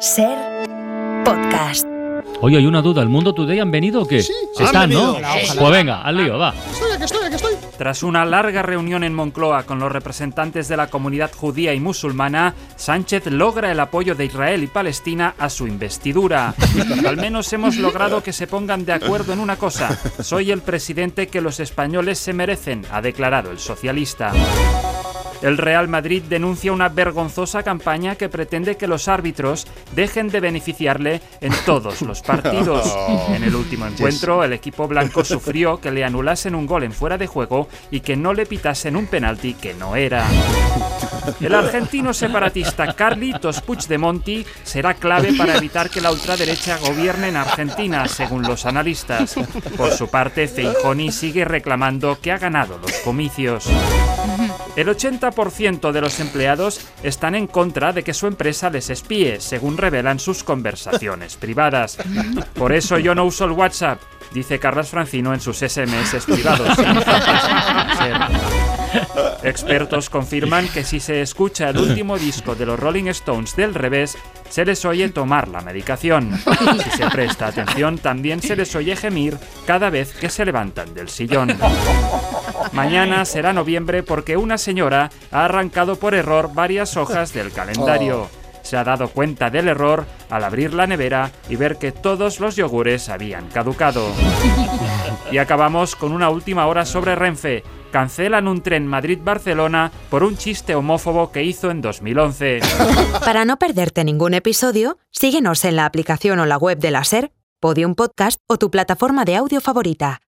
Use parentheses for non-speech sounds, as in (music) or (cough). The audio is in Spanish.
Ser podcast. Oye, hay una duda. ¿El Mundo Today han venido o qué? Sí, Están, han ¿no? Pues venga, al lío, va. Estoy, aquí estoy, aquí estoy. Tras una larga reunión en Moncloa con los representantes de la comunidad judía y musulmana, Sánchez logra el apoyo de Israel y Palestina a su investidura. (laughs) Al menos hemos logrado que se pongan de acuerdo en una cosa. Soy el presidente que los españoles se merecen, ha declarado el socialista. El Real Madrid denuncia una vergonzosa campaña que pretende que los árbitros dejen de beneficiarle en todos los (laughs) partidos. En el último encuentro, el equipo blanco sufrió que le anulasen un gol en fuera de juego y que no le pitasen un penalti que no era. El argentino separatista Carlitos Puigdemonti será clave para evitar que la ultraderecha gobierne en Argentina, según los analistas. Por su parte, Feijoni sigue reclamando que ha ganado los comicios. El 80% de los empleados están en contra de que su empresa les espíe, según revelan sus conversaciones (laughs) privadas. Por eso yo no uso el WhatsApp, dice Carlos Francino en sus SMS privados. (laughs) Expertos confirman que si se escucha el último disco de los Rolling Stones del revés, se les oye tomar la medicación. Si se presta atención, también se les oye gemir cada vez que se levantan del sillón. Mañana será noviembre porque una señora ha arrancado por error varias hojas del calendario. Se ha dado cuenta del error al abrir la nevera y ver que todos los yogures habían caducado. (laughs) Y acabamos con una última hora sobre Renfe. Cancelan un tren Madrid-Barcelona por un chiste homófobo que hizo en 2011. Para no perderte ningún episodio, síguenos en la aplicación o la web de la Ser, Podium Podcast o tu plataforma de audio favorita.